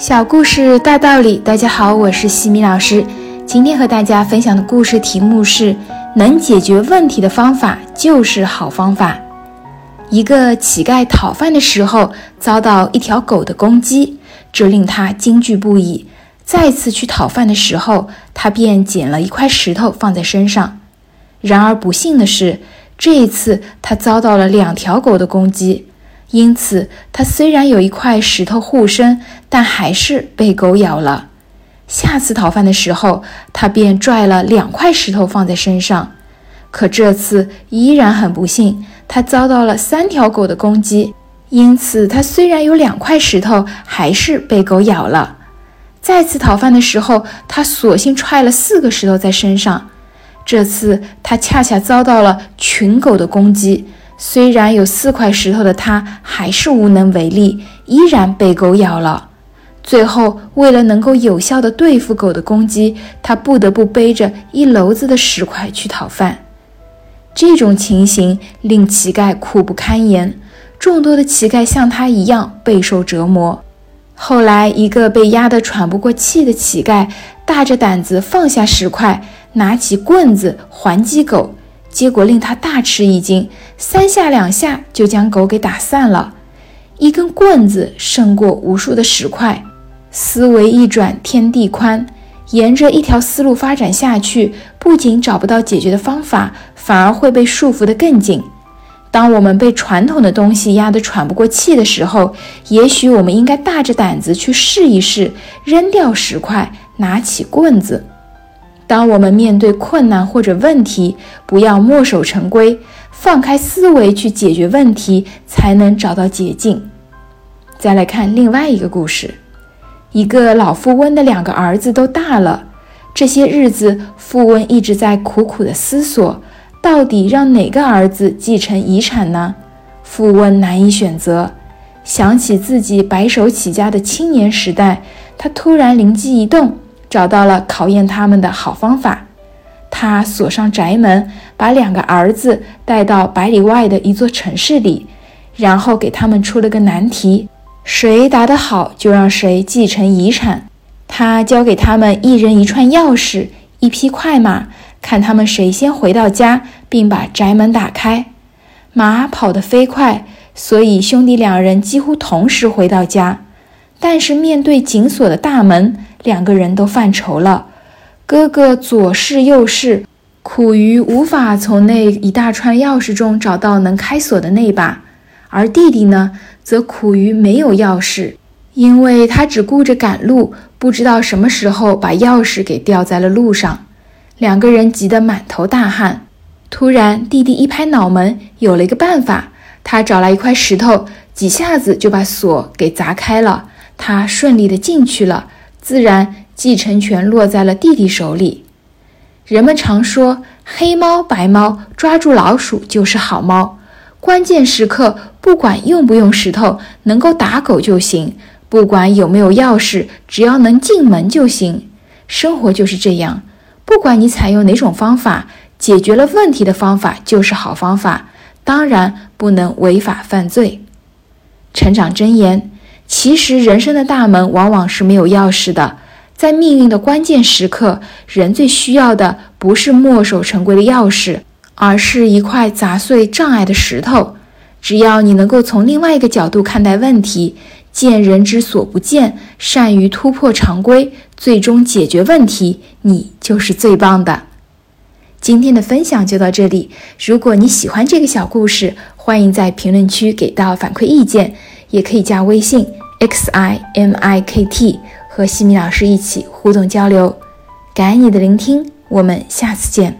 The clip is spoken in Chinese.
小故事大道理，大家好，我是西米老师。今天和大家分享的故事题目是：能解决问题的方法就是好方法。一个乞丐讨饭的时候遭到一条狗的攻击，这令他惊惧不已。再次去讨饭的时候，他便捡了一块石头放在身上。然而不幸的是，这一次他遭到了两条狗的攻击。因此，他虽然有一块石头护身，但还是被狗咬了。下次讨饭的时候，他便拽了两块石头放在身上，可这次依然很不幸，他遭到了三条狗的攻击。因此，他虽然有两块石头，还是被狗咬了。再次讨饭的时候，他索性踹了四个石头在身上，这次他恰恰遭到了群狗的攻击。虽然有四块石头的他，还是无能为力，依然被狗咬了。最后，为了能够有效地对付狗的攻击，他不得不背着一篓子的石块去讨饭。这种情形令乞丐苦不堪言，众多的乞丐像他一样备受折磨。后来，一个被压得喘不过气的乞丐，大着胆子放下石块，拿起棍子还击狗。结果令他大吃一惊，三下两下就将狗给打散了。一根棍子胜过无数的石块。思维一转，天地宽。沿着一条思路发展下去，不仅找不到解决的方法，反而会被束缚得更紧。当我们被传统的东西压得喘不过气的时候，也许我们应该大着胆子去试一试，扔掉石块，拿起棍子。当我们面对困难或者问题，不要墨守成规，放开思维去解决问题，才能找到捷径。再来看另外一个故事：一个老富翁的两个儿子都大了，这些日子，富翁一直在苦苦的思索，到底让哪个儿子继承遗产呢？富翁难以选择，想起自己白手起家的青年时代，他突然灵机一动。找到了考验他们的好方法，他锁上宅门，把两个儿子带到百里外的一座城市里，然后给他们出了个难题：谁答得好，就让谁继承遗产。他交给他们一人一串钥匙，一匹快马，看他们谁先回到家，并把宅门打开。马跑得飞快，所以兄弟两人几乎同时回到家。但是面对紧锁的大门，两个人都犯愁了。哥哥左试右试，苦于无法从那一大串钥匙中找到能开锁的那把；而弟弟呢，则苦于没有钥匙，因为他只顾着赶路，不知道什么时候把钥匙给掉在了路上。两个人急得满头大汗。突然，弟弟一拍脑门，有了一个办法。他找来一块石头，几下子就把锁给砸开了。他顺利的进去了，自然继承权落在了弟弟手里。人们常说，黑猫白猫抓住老鼠就是好猫。关键时刻，不管用不用石头，能够打狗就行；不管有没有钥匙，只要能进门就行。生活就是这样，不管你采用哪种方法，解决了问题的方法就是好方法。当然，不能违法犯罪。成长箴言。其实，人生的大门往往是没有钥匙的。在命运的关键时刻，人最需要的不是墨守成规的钥匙，而是一块砸碎障碍的石头。只要你能够从另外一个角度看待问题，见人之所不见，善于突破常规，最终解决问题，你就是最棒的。今天的分享就到这里。如果你喜欢这个小故事，欢迎在评论区给到反馈意见，也可以加微信。X i m i k t 和西米老师一起互动交流，感恩你的聆听，我们下次见。